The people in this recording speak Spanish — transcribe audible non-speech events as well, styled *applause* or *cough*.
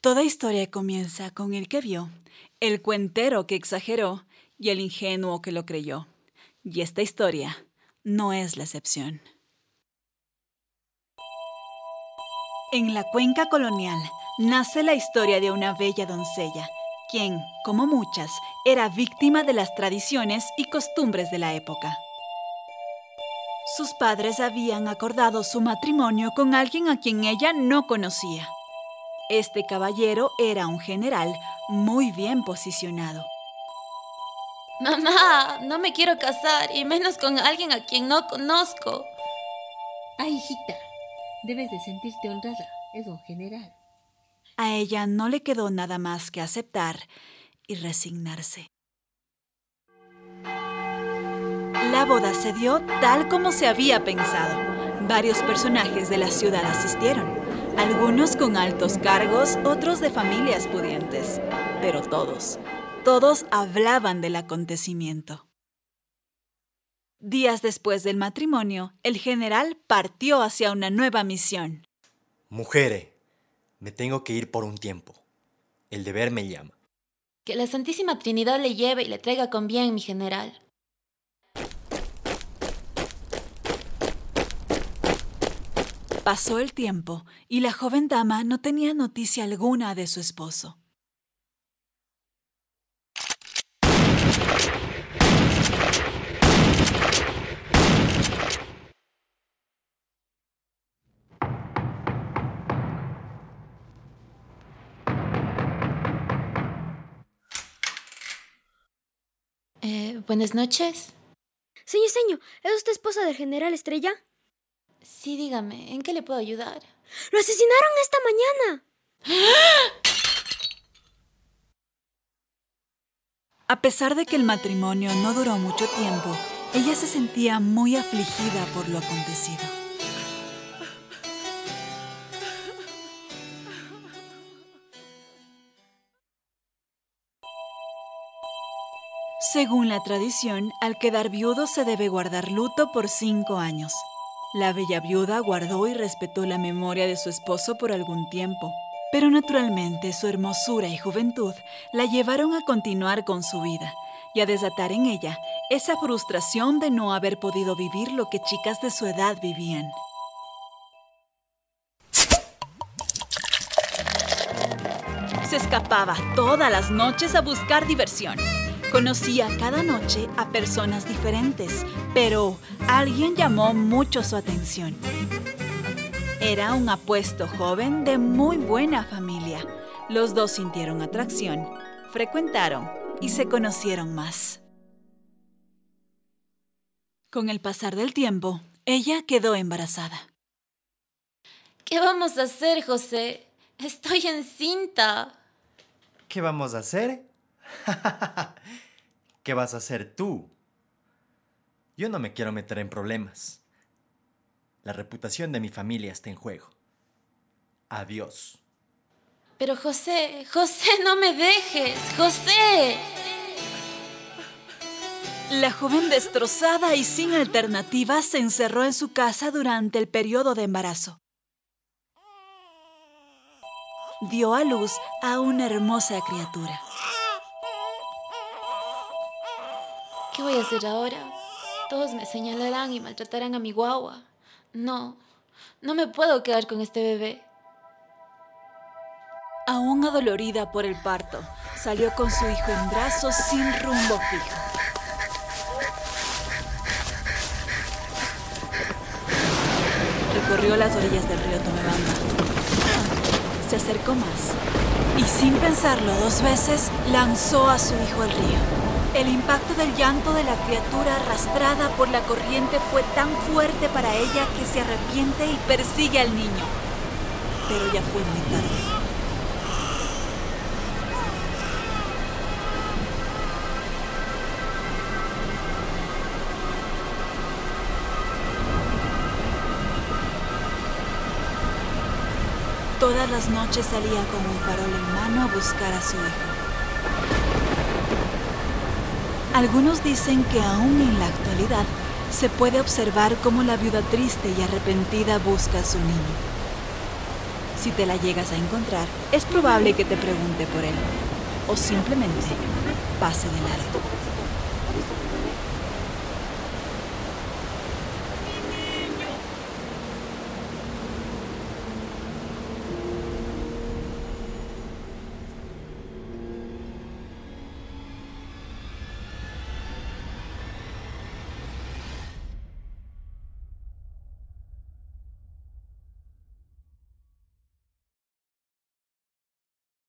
Toda historia comienza con el que vio, el cuentero que exageró y el ingenuo que lo creyó. Y esta historia no es la excepción. En la cuenca colonial nace la historia de una bella doncella, quien, como muchas, era víctima de las tradiciones y costumbres de la época. Sus padres habían acordado su matrimonio con alguien a quien ella no conocía. Este caballero era un general muy bien posicionado. Mamá, no me quiero casar, y menos con alguien a quien no conozco. Ay, hijita, debes de sentirte honrada. Es un general. A ella no le quedó nada más que aceptar y resignarse. La boda se dio tal como se había pensado. Varios personajes de la ciudad asistieron, algunos con altos cargos, otros de familias pudientes, pero todos, todos hablaban del acontecimiento. Días después del matrimonio, el general partió hacia una nueva misión. Mujeres, me tengo que ir por un tiempo. El deber me llama. Que la Santísima Trinidad le lleve y le traiga con bien, mi general. Pasó el tiempo y la joven dama no tenía noticia alguna de su esposo. Eh, buenas noches. Señor, señor, ¿es usted esposa del general Estrella? Sí, dígame, ¿en qué le puedo ayudar? ¡Lo asesinaron esta mañana! A pesar de que el matrimonio no duró mucho tiempo, ella se sentía muy afligida por lo acontecido. Según la tradición, al quedar viudo se debe guardar luto por cinco años. La bella viuda guardó y respetó la memoria de su esposo por algún tiempo, pero naturalmente su hermosura y juventud la llevaron a continuar con su vida y a desatar en ella esa frustración de no haber podido vivir lo que chicas de su edad vivían. Se escapaba todas las noches a buscar diversión. Conocía cada noche a personas diferentes, pero alguien llamó mucho su atención. Era un apuesto joven de muy buena familia. Los dos sintieron atracción, frecuentaron y se conocieron más. Con el pasar del tiempo, ella quedó embarazada. ¿Qué vamos a hacer, José? Estoy encinta. ¿Qué vamos a hacer? *laughs* ¿Qué vas a hacer tú? Yo no me quiero meter en problemas. La reputación de mi familia está en juego. Adiós. Pero José, José, no me dejes. José. La joven destrozada y sin alternativas se encerró en su casa durante el periodo de embarazo. Dio a luz a una hermosa criatura. ¿Qué voy a hacer ahora? Todos me señalarán y maltratarán a mi guagua. No, no me puedo quedar con este bebé. Aún adolorida por el parto, salió con su hijo en brazos sin rumbo fijo. Recorrió las orillas del río Tomebamba. Se acercó más y sin pensarlo dos veces lanzó a su hijo al río. El impacto del llanto de la criatura arrastrada por la corriente fue tan fuerte para ella que se arrepiente y persigue al niño. Pero ya fue muy tarde. Todas las noches salía con un farol en mano a buscar a su hijo. Algunos dicen que aún en la actualidad se puede observar cómo la viuda triste y arrepentida busca a su niño. Si te la llegas a encontrar, es probable que te pregunte por él o simplemente pase de largo.